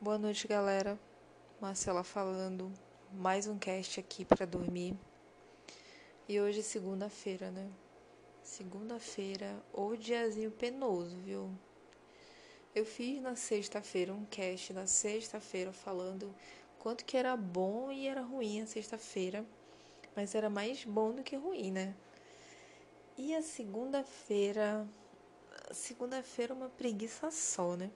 Boa noite, galera. Marcela falando. Mais um cast aqui para dormir. E hoje é segunda-feira, né? Segunda-feira, ou diazinho penoso, viu? Eu fiz na sexta-feira um cast na sexta-feira falando quanto que era bom e era ruim a sexta-feira, mas era mais bom do que ruim, né? E a segunda-feira, segunda-feira é uma preguiça só, né?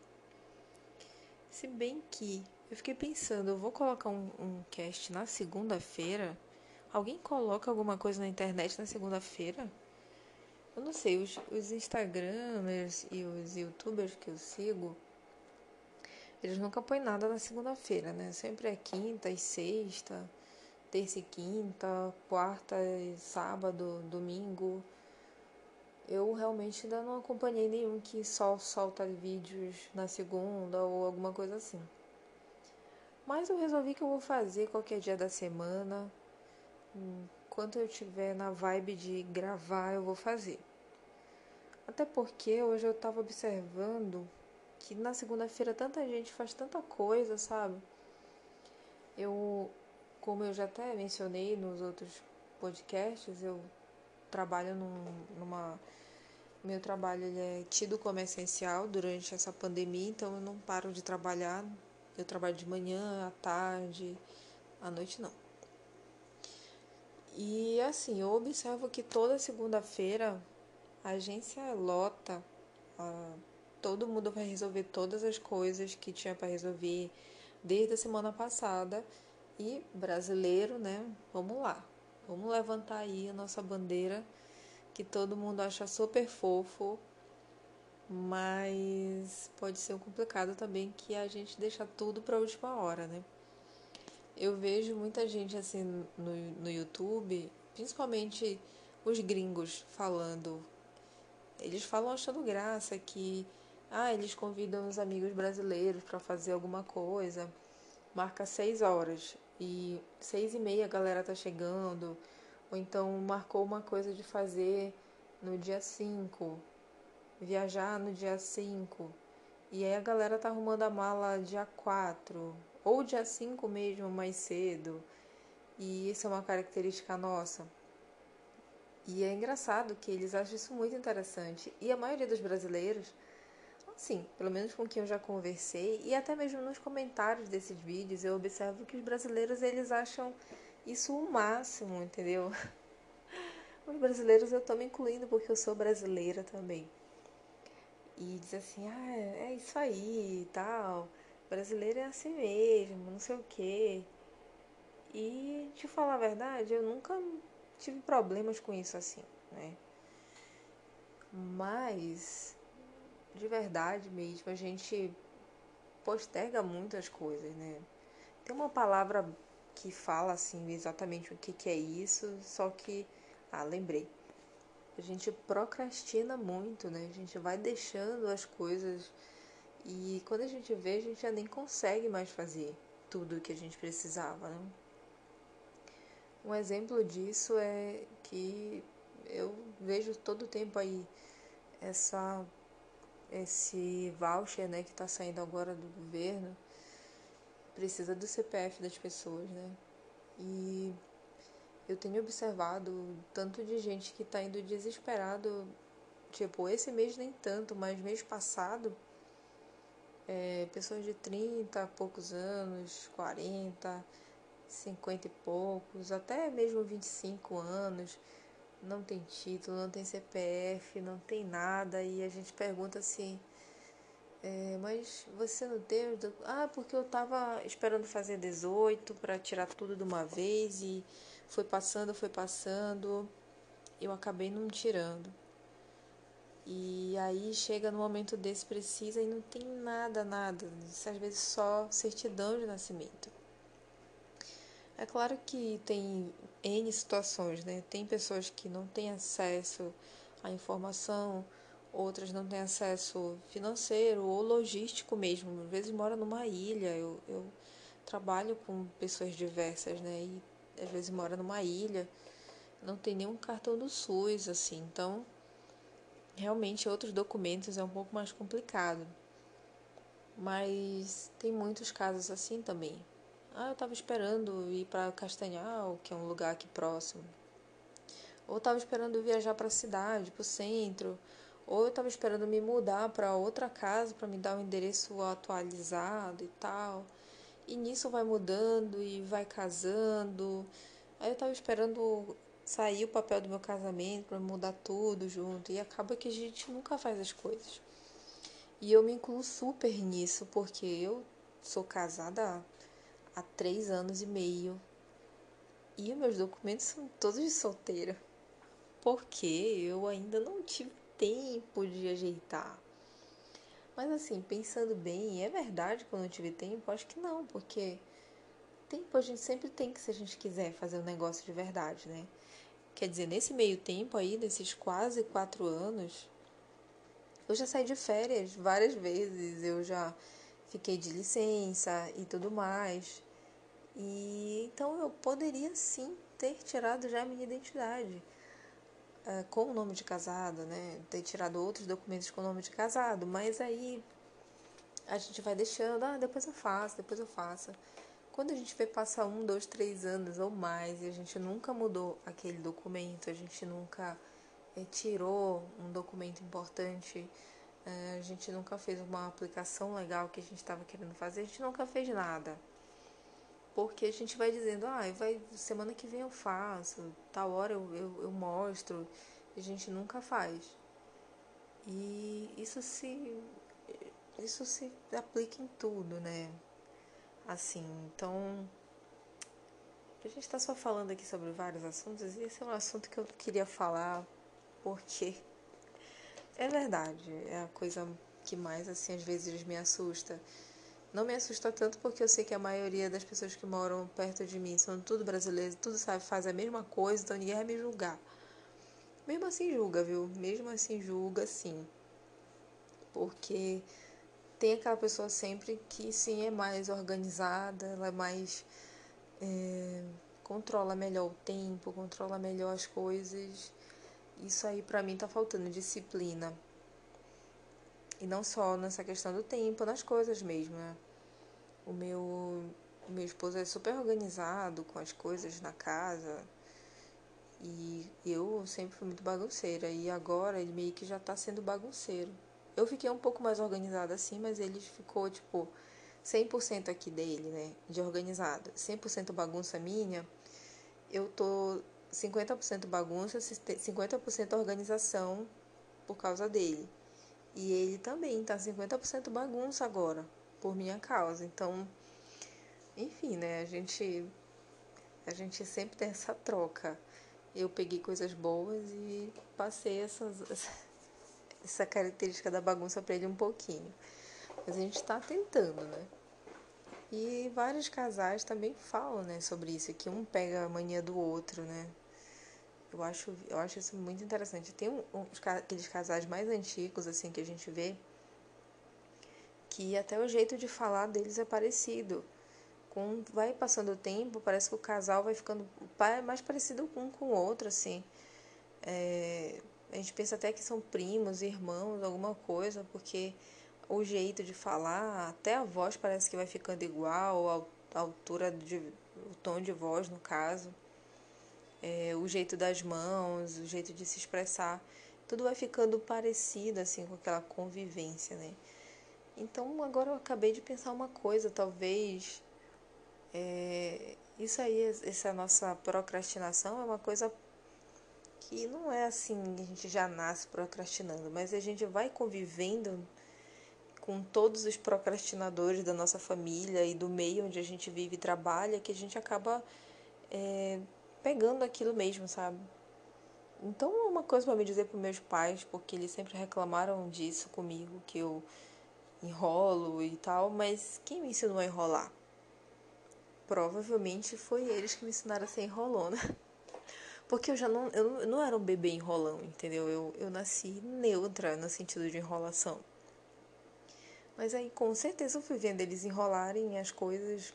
Se bem que eu fiquei pensando, eu vou colocar um, um cast na segunda-feira. Alguém coloca alguma coisa na internet na segunda-feira? Eu não sei, os, os Instagramers e os Youtubers que eu sigo, eles nunca põem nada na segunda-feira, né? Sempre é quinta e sexta, terça e quinta, quarta e sábado, domingo. Eu realmente ainda não acompanhei nenhum que só solta vídeos na segunda ou alguma coisa assim. Mas eu resolvi que eu vou fazer qualquer dia da semana. Enquanto eu tiver na vibe de gravar, eu vou fazer. Até porque hoje eu estava observando que na segunda-feira tanta gente faz tanta coisa, sabe? Eu, como eu já até mencionei nos outros podcasts, eu trabalho num, numa. Meu trabalho ele é tido como essencial durante essa pandemia, então eu não paro de trabalhar. Eu trabalho de manhã, à tarde, à noite não. E assim, eu observo que toda segunda-feira a agência lota, todo mundo vai resolver todas as coisas que tinha para resolver desde a semana passada. E brasileiro, né? Vamos lá, vamos levantar aí a nossa bandeira que todo mundo acha super fofo, mas pode ser um complicado também que a gente deixa tudo para a última hora, né? Eu vejo muita gente assim no, no YouTube, principalmente os gringos falando eles falam achando graça que ah, eles convidam os amigos brasileiros para fazer alguma coisa, marca seis horas e seis e meia a galera tá chegando, ou então marcou uma coisa de fazer no dia 5, viajar no dia 5, e aí a galera tá arrumando a mala dia 4, ou dia 5 mesmo, mais cedo, e isso é uma característica nossa. E é engraçado que eles acham isso muito interessante. E a maioria dos brasileiros, assim, pelo menos com quem eu já conversei, e até mesmo nos comentários desses vídeos, eu observo que os brasileiros eles acham isso o máximo, entendeu? Os brasileiros eu tô me incluindo porque eu sou brasileira também. E diz assim, ah, é isso aí e tal. Brasileiro é assim mesmo, não sei o quê. E te falar a verdade, eu nunca tive problemas com isso assim, né? Mas de verdade mesmo, a gente posterga muitas coisas, né? Tem uma palavra que fala assim exatamente o que, que é isso, só que ah, lembrei. A gente procrastina muito, né? A gente vai deixando as coisas e quando a gente vê, a gente já nem consegue mais fazer tudo o que a gente precisava, né? Um exemplo disso é que eu vejo todo o tempo aí essa esse voucher, né, que está saindo agora do governo, precisa do CPF das pessoas, né? E eu tenho observado tanto de gente que está indo desesperado, tipo, esse mês nem tanto, mas mês passado, é, pessoas de 30 poucos anos, 40, 50 e poucos, até mesmo 25 anos, não tem título, não tem CPF, não tem nada, e a gente pergunta assim, é, mas você não tem? Ah, porque eu tava esperando fazer 18 para tirar tudo de uma vez e foi passando, foi passando, eu acabei não tirando. E aí chega no momento desse precisa e não tem nada, nada, às vezes só certidão de nascimento. É claro que tem N situações, né? Tem pessoas que não têm acesso à informação, outras não têm acesso financeiro ou logístico mesmo. Às vezes mora numa ilha. Eu, eu trabalho com pessoas diversas, né? E às vezes mora numa ilha, não tem nenhum cartão do SUS, assim. Então, realmente outros documentos é um pouco mais complicado. Mas tem muitos casos assim também. Ah, eu tava esperando ir para Castanhal, que é um lugar aqui próximo. Ou tava esperando viajar para a cidade, para o centro. Ou eu tava esperando me mudar para outra casa para me dar um endereço atualizado e tal. E nisso vai mudando e vai casando. Aí eu tava esperando sair o papel do meu casamento para mudar tudo junto. E acaba que a gente nunca faz as coisas. E eu me incluo super nisso, porque eu sou casada há três anos e meio. E meus documentos são todos de solteira. Porque eu ainda não tive tempo de ajeitar. Mas assim, pensando bem, é verdade que eu não tive tempo? Acho que não, porque tempo a gente sempre tem que se a gente quiser fazer um negócio de verdade, né? Quer dizer, nesse meio tempo aí, nesses quase quatro anos, eu já saí de férias várias vezes, eu já fiquei de licença e tudo mais. E então eu poderia sim ter tirado já a minha identidade uh, com o nome de casado, né? Ter tirado outros documentos com o nome de casado, mas aí a gente vai deixando, ah, depois eu faço, depois eu faço. Quando a gente vê passar um, dois, três anos ou mais e a gente nunca mudou aquele documento, a gente nunca é, tirou um documento importante, é, a gente nunca fez uma aplicação legal que a gente estava querendo fazer, a gente nunca fez nada. Porque a gente vai dizendo, ah, vai, semana que vem eu faço, tal hora eu, eu, eu mostro, a gente nunca faz. E isso se, isso se aplica em tudo, né? Assim, então a gente está só falando aqui sobre vários assuntos e esse é um assunto que eu queria falar porque é verdade, é a coisa que mais, assim, às vezes me assusta. Não me assusta tanto porque eu sei que a maioria das pessoas que moram perto de mim são tudo brasileiros, tudo sabe, faz a mesma coisa, então ninguém vai me julgar. Mesmo assim julga, viu? Mesmo assim julga, sim. Porque tem aquela pessoa sempre que sim é mais organizada, ela é mais. É, controla melhor o tempo, controla melhor as coisas isso aí para mim tá faltando disciplina. E não só nessa questão do tempo, nas coisas mesmo, né? O meu, o meu esposo é super organizado com as coisas na casa. E eu sempre fui muito bagunceira. E agora ele meio que já tá sendo bagunceiro. Eu fiquei um pouco mais organizada assim, mas ele ficou tipo 100% aqui dele, né? De organizado. 100% bagunça minha. Eu tô 50% bagunça, 50% organização por causa dele. E ele também tá 50% bagunça agora, por minha causa. Então, enfim, né? A gente a gente sempre tem essa troca. Eu peguei coisas boas e passei essas, essa característica da bagunça para ele um pouquinho. Mas a gente está tentando, né? E vários casais também falam, né, sobre isso, que um pega a mania do outro, né? Eu acho, eu acho isso muito interessante. Tem um, um, aqueles casais mais antigos, assim, que a gente vê, que até o jeito de falar deles é parecido. Com, vai passando o tempo, parece que o casal vai ficando mais parecido um com o outro, assim. É, a gente pensa até que são primos, irmãos, alguma coisa, porque o jeito de falar, até a voz parece que vai ficando igual, a altura de o tom de voz no caso, é, o jeito das mãos, o jeito de se expressar, tudo vai ficando parecido assim com aquela convivência, né? Então agora eu acabei de pensar uma coisa, talvez é, isso aí, essa nossa procrastinação é uma coisa que não é assim, a gente já nasce procrastinando, mas a gente vai convivendo com todos os procrastinadores da nossa família e do meio onde a gente vive e trabalha, que a gente acaba é, pegando aquilo mesmo, sabe? Então uma coisa para me dizer para meus pais, porque eles sempre reclamaram disso comigo, que eu enrolo e tal, mas quem me ensinou a enrolar? Provavelmente foi eles que me ensinaram a ser enrolona. Porque eu já não, eu não era um bebê enrolão, entendeu? Eu, eu nasci neutra no sentido de enrolação. Mas aí com certeza eu fui vendo eles enrolarem as coisas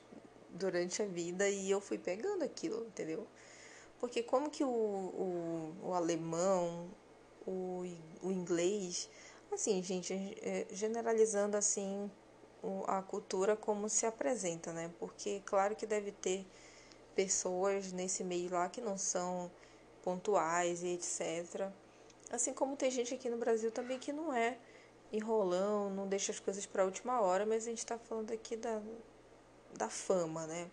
durante a vida e eu fui pegando aquilo, entendeu? Porque como que o, o, o alemão, o, o inglês, assim, gente, é, generalizando assim a cultura como se apresenta, né? Porque claro que deve ter pessoas nesse meio lá que não são pontuais e etc. Assim como tem gente aqui no Brasil também que não é enrolão, não deixa as coisas para a última hora, mas a gente está falando aqui da, da fama, né?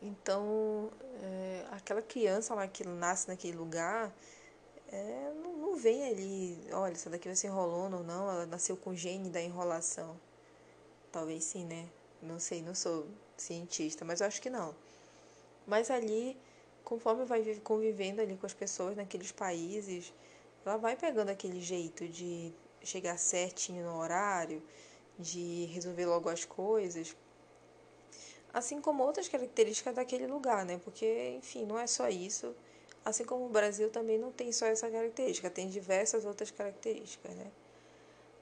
Então, é, aquela criança lá que nasce naquele lugar, é, não, não vem ali, olha, essa daqui vai ser enrolando ou não, ela nasceu com gene da enrolação. Talvez sim, né? Não sei, não sou cientista, mas acho que não. Mas ali, conforme vai convivendo ali com as pessoas naqueles países, ela vai pegando aquele jeito de chegar certinho no horário, de resolver logo as coisas. Assim como outras características daquele lugar, né? Porque, enfim, não é só isso. Assim como o Brasil também não tem só essa característica, tem diversas outras características, né?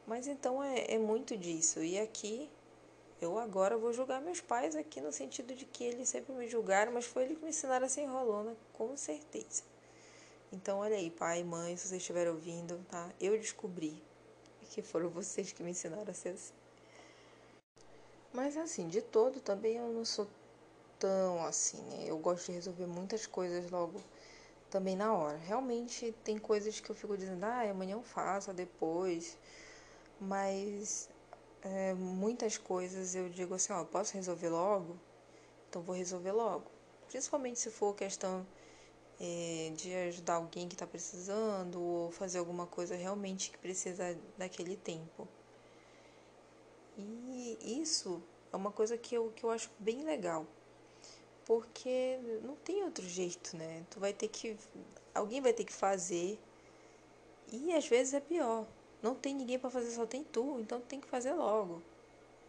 Mas então é, é muito disso. E aqui, eu agora vou julgar meus pais aqui no sentido de que eles sempre me julgaram, mas foi eles que me ensinaram a ser enrolona, com certeza. Então, olha aí, pai, mãe, se vocês estiverem ouvindo, tá? Eu descobri que foram vocês que me ensinaram a ser assim. Mas assim, de todo também eu não sou tão assim, né? Eu gosto de resolver muitas coisas logo também na hora. Realmente tem coisas que eu fico dizendo, ah, amanhã eu faço, depois. Mas é, muitas coisas eu digo assim, ó, posso resolver logo? Então vou resolver logo. Principalmente se for questão é, de ajudar alguém que está precisando ou fazer alguma coisa realmente que precisa daquele tempo. Isso é uma coisa que eu, que eu acho bem legal. Porque não tem outro jeito, né? Tu vai ter que. Alguém vai ter que fazer. E às vezes é pior. Não tem ninguém para fazer, só tem tu. Então tu tem que fazer logo.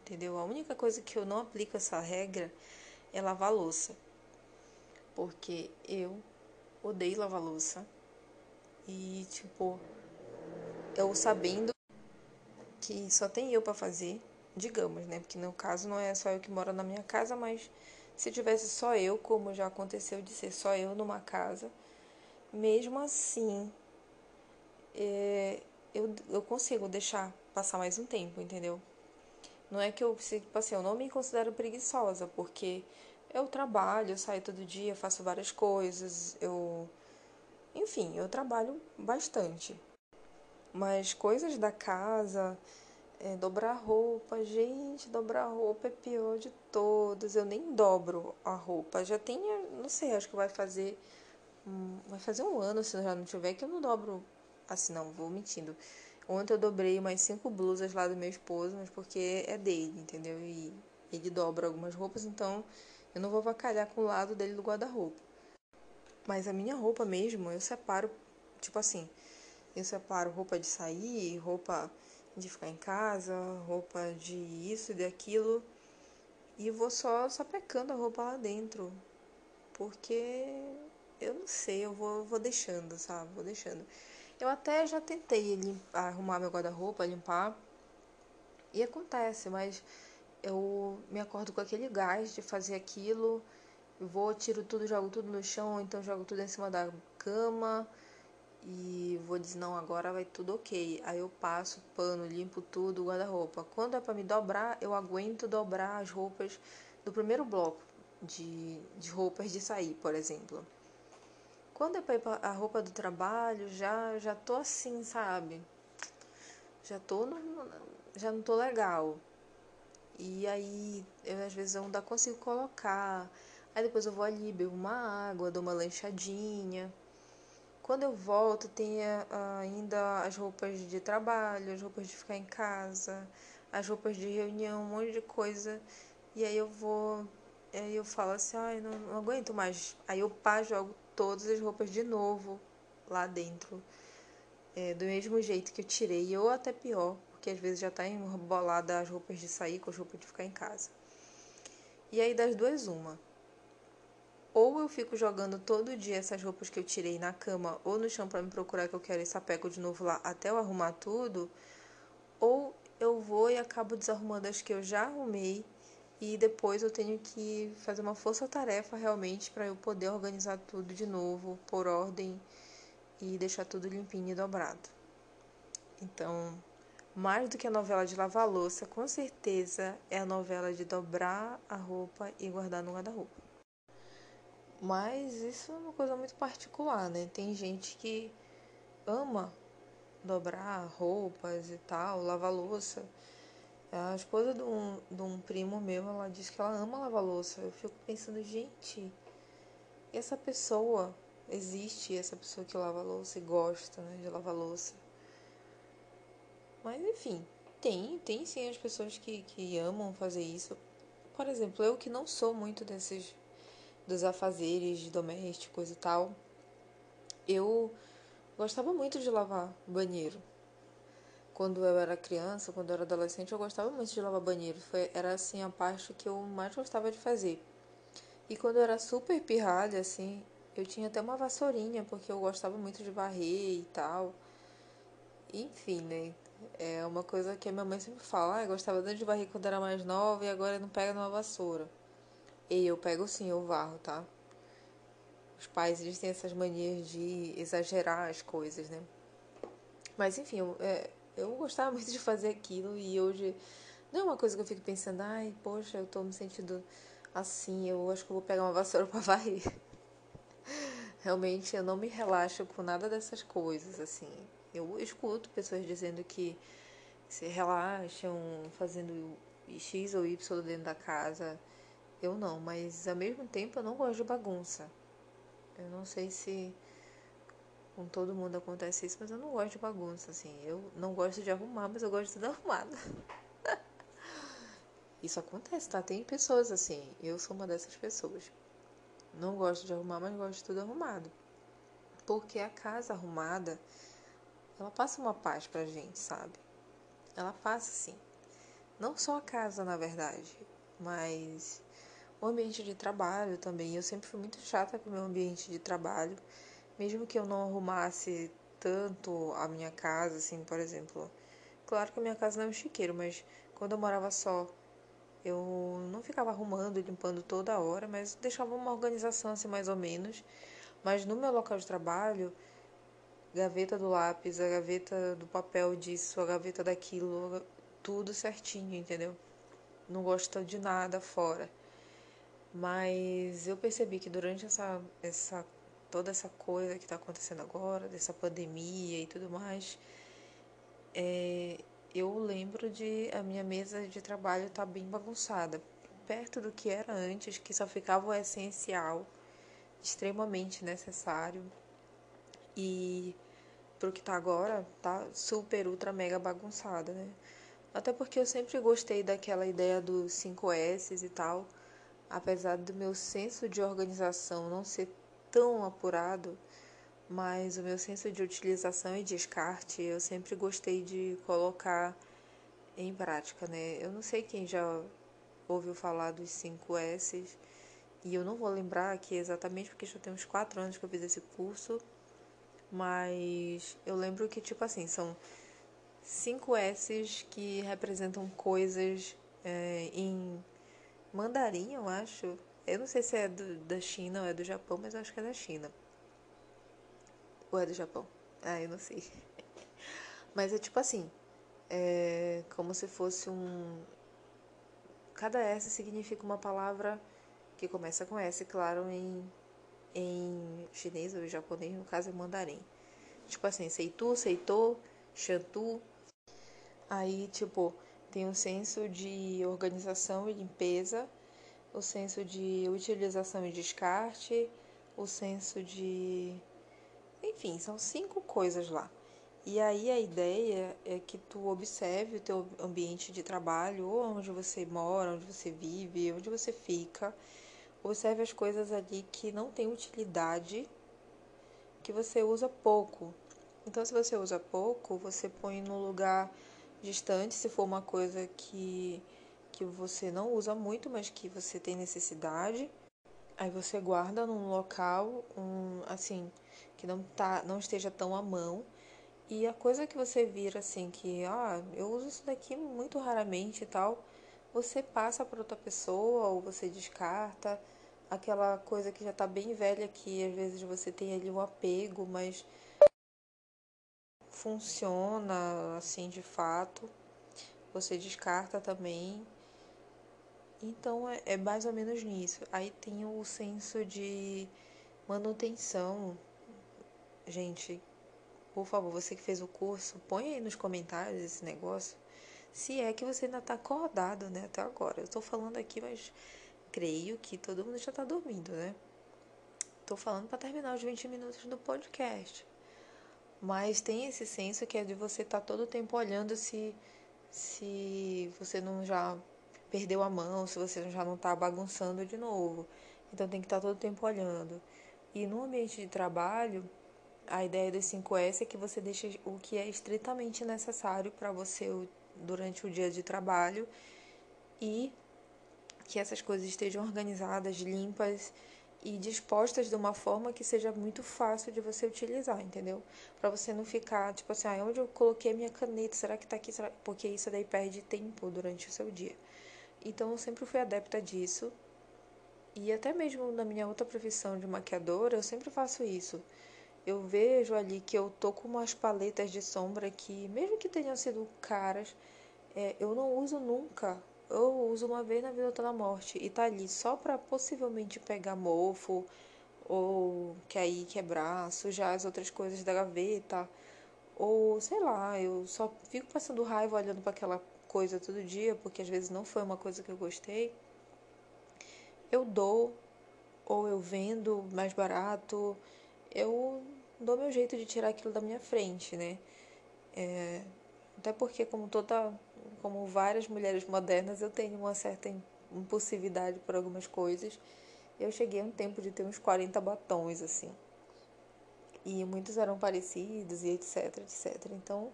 Entendeu? A única coisa que eu não aplico essa regra é lavar louça. Porque eu odeio lavar louça. E, tipo, eu sabendo que só tem eu para fazer, digamos, né? Porque no caso não é só eu que moro na minha casa, mas se tivesse só eu, como já aconteceu de ser só eu numa casa, mesmo assim, é, eu, eu consigo deixar passar mais um tempo, entendeu? Não é que eu, tipo assim, eu não me considero preguiçosa, porque eu trabalho, eu saio todo dia, faço várias coisas, eu. Enfim, eu trabalho bastante. Mas coisas da casa, é, dobrar roupa, gente, dobrar roupa é pior de todos. Eu nem dobro a roupa. Já tem, não sei, acho que vai fazer. vai fazer um ano se já não tiver que eu não dobro. Assim, não, vou mentindo. Ontem eu dobrei umas cinco blusas lá do meu esposo, mas porque é dele, entendeu? E ele dobra algumas roupas, então eu não vou vacalhar com o lado dele do guarda-roupa. Mas a minha roupa mesmo, eu separo, tipo assim, eu separo roupa de sair, roupa de ficar em casa, roupa de isso e daquilo. E vou só sapecando a roupa lá dentro. Porque eu não sei, eu vou, vou deixando, sabe? Vou deixando. Eu até já tentei limpar, arrumar meu guarda-roupa, limpar. E acontece, mas eu me acordo com aquele gás de fazer aquilo. Vou, tiro tudo, jogo tudo no chão, então jogo tudo em cima da cama e vou dizer, não, agora vai tudo ok. Aí eu passo pano, limpo tudo, guarda-roupa. Quando é para me dobrar, eu aguento dobrar as roupas do primeiro bloco de, de roupas de sair, por exemplo. Quando é para a roupa do trabalho, já já tô assim, sabe? Já tô no, já não tô legal. E aí, eu às vezes eu ainda consigo colocar. Aí depois eu vou ali, bebo uma água, dou uma lanchadinha. Quando eu volto, tem ainda as roupas de trabalho, as roupas de ficar em casa, as roupas de reunião, um monte de coisa. E aí eu vou, aí eu falo assim, ai, não, não aguento mais. Aí eu pá, jogo todas as roupas de novo lá dentro. É, do mesmo jeito que eu tirei, ou até pior, porque às vezes já tá embolada as roupas de sair com as roupas de ficar em casa. E aí das duas, uma ou eu fico jogando todo dia essas roupas que eu tirei na cama ou no chão para me procurar que eu quero esse sapeco de novo lá até eu arrumar tudo, ou eu vou e acabo desarrumando as que eu já arrumei e depois eu tenho que fazer uma força-tarefa realmente para eu poder organizar tudo de novo, por ordem e deixar tudo limpinho e dobrado. Então, mais do que a novela de lavar louça, com certeza é a novela de dobrar a roupa e guardar no guarda-roupa. Mas isso é uma coisa muito particular, né? Tem gente que ama dobrar roupas e tal, lavar louça. A esposa de um, de um primo meu, ela diz que ela ama lavar louça. Eu fico pensando, gente, essa pessoa existe, essa pessoa que lava louça e gosta né, de lavar louça. Mas enfim, tem, tem sim as pessoas que, que amam fazer isso. Por exemplo, eu que não sou muito desses dos afazeres domésticos e tal, eu gostava muito de lavar banheiro. Quando eu era criança, quando eu era adolescente, eu gostava muito de lavar banheiro. Foi, era assim a parte que eu mais gostava de fazer. E quando eu era super pirralha, assim, eu tinha até uma vassourinha, porque eu gostava muito de varrer e tal. Enfim, né? É uma coisa que a minha mãe sempre fala, ah, eu gostava tanto de varrer quando era mais nova e agora não pega numa vassoura. E eu pego sim, eu varro, tá? Os pais, eles têm essas manias de exagerar as coisas, né? Mas enfim, eu, é, eu gostava muito de fazer aquilo e hoje não é uma coisa que eu fico pensando, ai, poxa, eu tô me sentindo assim, eu acho que eu vou pegar uma vassoura para varrer. Realmente eu não me relaxo com nada dessas coisas, assim. Eu escuto pessoas dizendo que se relaxam fazendo X ou Y dentro da casa. Eu não, mas ao mesmo tempo eu não gosto de bagunça. Eu não sei se com todo mundo acontece isso, mas eu não gosto de bagunça, assim. Eu não gosto de arrumar, mas eu gosto de tudo arrumado. isso acontece, tá? Tem pessoas assim. Eu sou uma dessas pessoas. Não gosto de arrumar, mas gosto de tudo arrumado. Porque a casa arrumada, ela passa uma paz pra gente, sabe? Ela passa sim. Não só a casa, na verdade, mas o ambiente de trabalho também. Eu sempre fui muito chata com o meu ambiente de trabalho, mesmo que eu não arrumasse tanto a minha casa, assim, por exemplo. Claro que a minha casa não é um chiqueiro, mas quando eu morava só, eu não ficava arrumando e limpando toda hora, mas deixava uma organização assim mais ou menos. Mas no meu local de trabalho, gaveta do lápis, a gaveta do papel disso, a gaveta daquilo, tudo certinho, entendeu? Não gosto de nada fora. Mas eu percebi que durante essa, essa toda essa coisa que está acontecendo agora, dessa pandemia e tudo mais, é, eu lembro de a minha mesa de trabalho estar tá bem bagunçada, perto do que era antes, que só ficava o essencial, extremamente necessário. E pro que tá agora, tá super, ultra, mega bagunçada, né? Até porque eu sempre gostei daquela ideia dos 5S e tal apesar do meu senso de organização não ser tão apurado, mas o meu senso de utilização e descarte eu sempre gostei de colocar em prática, né? Eu não sei quem já ouviu falar dos 5 S e eu não vou lembrar aqui exatamente porque já tem uns 4 anos que eu fiz esse curso, mas eu lembro que, tipo assim, são 5 S que representam coisas é, em mandarim, eu acho. Eu não sei se é do, da China ou é do Japão, mas eu acho que é da China. Ou é do Japão? Ah, eu não sei. Mas é tipo assim, é como se fosse um. Cada S significa uma palavra que começa com S, claro, em, em chinês ou japonês, no caso é mandarim. Tipo assim, seitu, seitou, shantu. Aí, tipo, tem um senso de organização e limpeza, o senso de utilização e descarte, o senso de. Enfim, são cinco coisas lá. E aí a ideia é que tu observe o teu ambiente de trabalho, ou onde você mora, onde você vive, onde você fica. Observe as coisas ali que não têm utilidade, que você usa pouco. Então, se você usa pouco, você põe no lugar distante, se for uma coisa que, que você não usa muito, mas que você tem necessidade. Aí você guarda num local, um, assim, que não, tá, não esteja tão à mão. E a coisa que você vira assim, que, ah, eu uso isso daqui muito raramente e tal, você passa para outra pessoa ou você descarta. Aquela coisa que já está bem velha, que às vezes você tem ali um apego, mas funciona assim de fato. Você descarta também. Então é, é mais ou menos nisso. Aí tem o senso de manutenção. Gente, por favor, você que fez o curso, põe aí nos comentários esse negócio. Se é que você ainda tá acordado, né, até agora. Eu tô falando aqui, mas creio que todo mundo já tá dormindo, né? Tô falando para terminar os 20 minutos do podcast. Mas tem esse senso que é de você estar tá todo o tempo olhando se se você não já perdeu a mão, se você já não está bagunçando de novo. Então tem que estar tá todo o tempo olhando. E no ambiente de trabalho, a ideia dos 5S é que você deixe o que é estritamente necessário para você durante o dia de trabalho e que essas coisas estejam organizadas, limpas e dispostas de uma forma que seja muito fácil de você utilizar, entendeu? Para você não ficar tipo assim, ah, onde eu coloquei minha caneta? Será que tá aqui? Será... Porque isso daí perde tempo durante o seu dia. Então eu sempre fui adepta disso. E até mesmo na minha outra profissão de maquiadora, eu sempre faço isso. Eu vejo ali que eu tô com umas paletas de sombra que, mesmo que tenham sido caras, é, eu não uso nunca eu uso uma vez na vida toda a morte e tá ali só para possivelmente pegar mofo ou cair, quebrar, sujar as outras coisas da gaveta ou sei lá, eu só fico passando raiva olhando para aquela coisa todo dia porque às vezes não foi uma coisa que eu gostei. Eu dou ou eu vendo mais barato, eu dou meu jeito de tirar aquilo da minha frente, né? É, até porque como toda como várias mulheres modernas, eu tenho uma certa impulsividade por algumas coisas. Eu cheguei a um tempo de ter uns 40 batons, assim. E muitos eram parecidos e etc, etc. Então,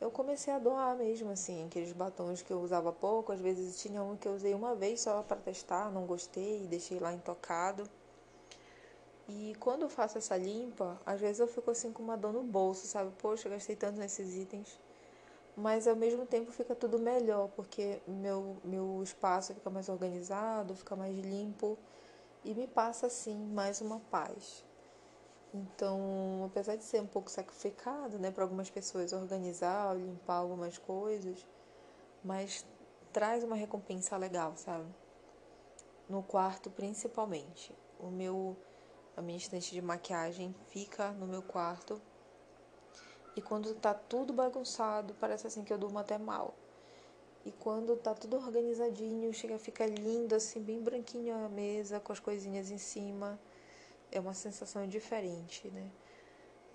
eu comecei a doar mesmo, assim, aqueles batons que eu usava pouco. Às vezes tinha um que eu usei uma vez só para testar, não gostei, deixei lá intocado. E quando eu faço essa limpa, às vezes eu fico assim com uma dor no bolso, sabe? Poxa, gastei tanto nesses itens mas ao mesmo tempo fica tudo melhor, porque meu, meu espaço fica mais organizado, fica mais limpo e me passa assim mais uma paz. Então, apesar de ser um pouco sacrificado, né, para algumas pessoas organizar, limpar algumas coisas, mas traz uma recompensa legal, sabe? No quarto principalmente. O meu a minha estante de maquiagem fica no meu quarto e quando tá tudo bagunçado, parece assim que eu durmo até mal. E quando tá tudo organizadinho, chega a ficar lindo, assim, bem branquinho a mesa, com as coisinhas em cima. É uma sensação diferente, né?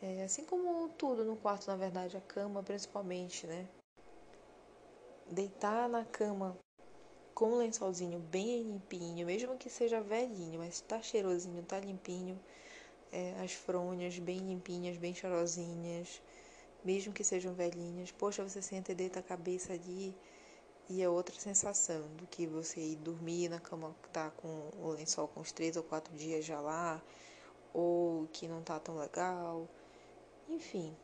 É, assim como tudo no quarto, na verdade, a cama principalmente, né? Deitar na cama com um lençolzinho bem limpinho, mesmo que seja velhinho, mas tá cheirosinho, tá limpinho. É, as fronhas bem limpinhas, bem cheirosinhas mesmo que sejam velhinhas. Poxa, você senta e deita a cabeça ali e é outra sensação do que você ir dormir na cama que tá com o lençol com uns três ou quatro dias já lá, ou que não tá tão legal. Enfim.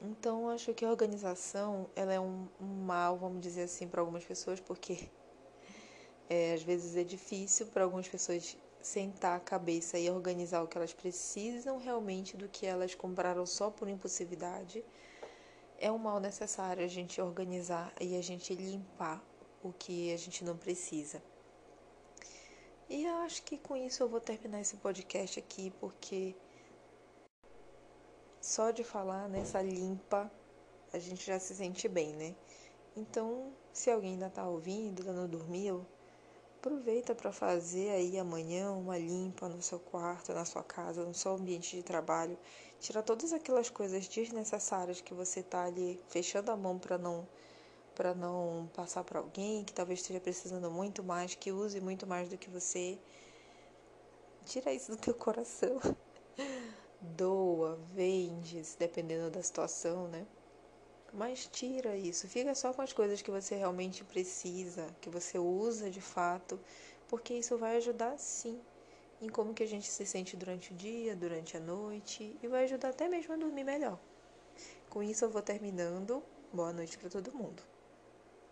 Então, acho que a organização ela é um, um mal, vamos dizer assim, para algumas pessoas, porque é, às vezes é difícil para algumas pessoas sentar a cabeça e organizar o que elas precisam realmente do que elas compraram só por impulsividade. É um mal necessário a gente organizar e a gente limpar o que a gente não precisa. E eu acho que com isso eu vou terminar esse podcast aqui, porque só de falar nessa limpa a gente já se sente bem, né? Então, se alguém ainda tá ouvindo, ainda não dormiu, Aproveita para fazer aí amanhã uma limpa no seu quarto, na sua casa, no seu ambiente de trabalho. Tira todas aquelas coisas desnecessárias que você tá ali fechando a mão para não para não passar para alguém que talvez esteja precisando muito mais, que use muito mais do que você. Tira isso do teu coração. Doa, vende, dependendo da situação, né? Mas tira isso, fica só com as coisas que você realmente precisa, que você usa de fato, porque isso vai ajudar sim em como que a gente se sente durante o dia, durante a noite e vai ajudar até mesmo a dormir melhor. Com isso eu vou terminando. Boa noite para todo mundo.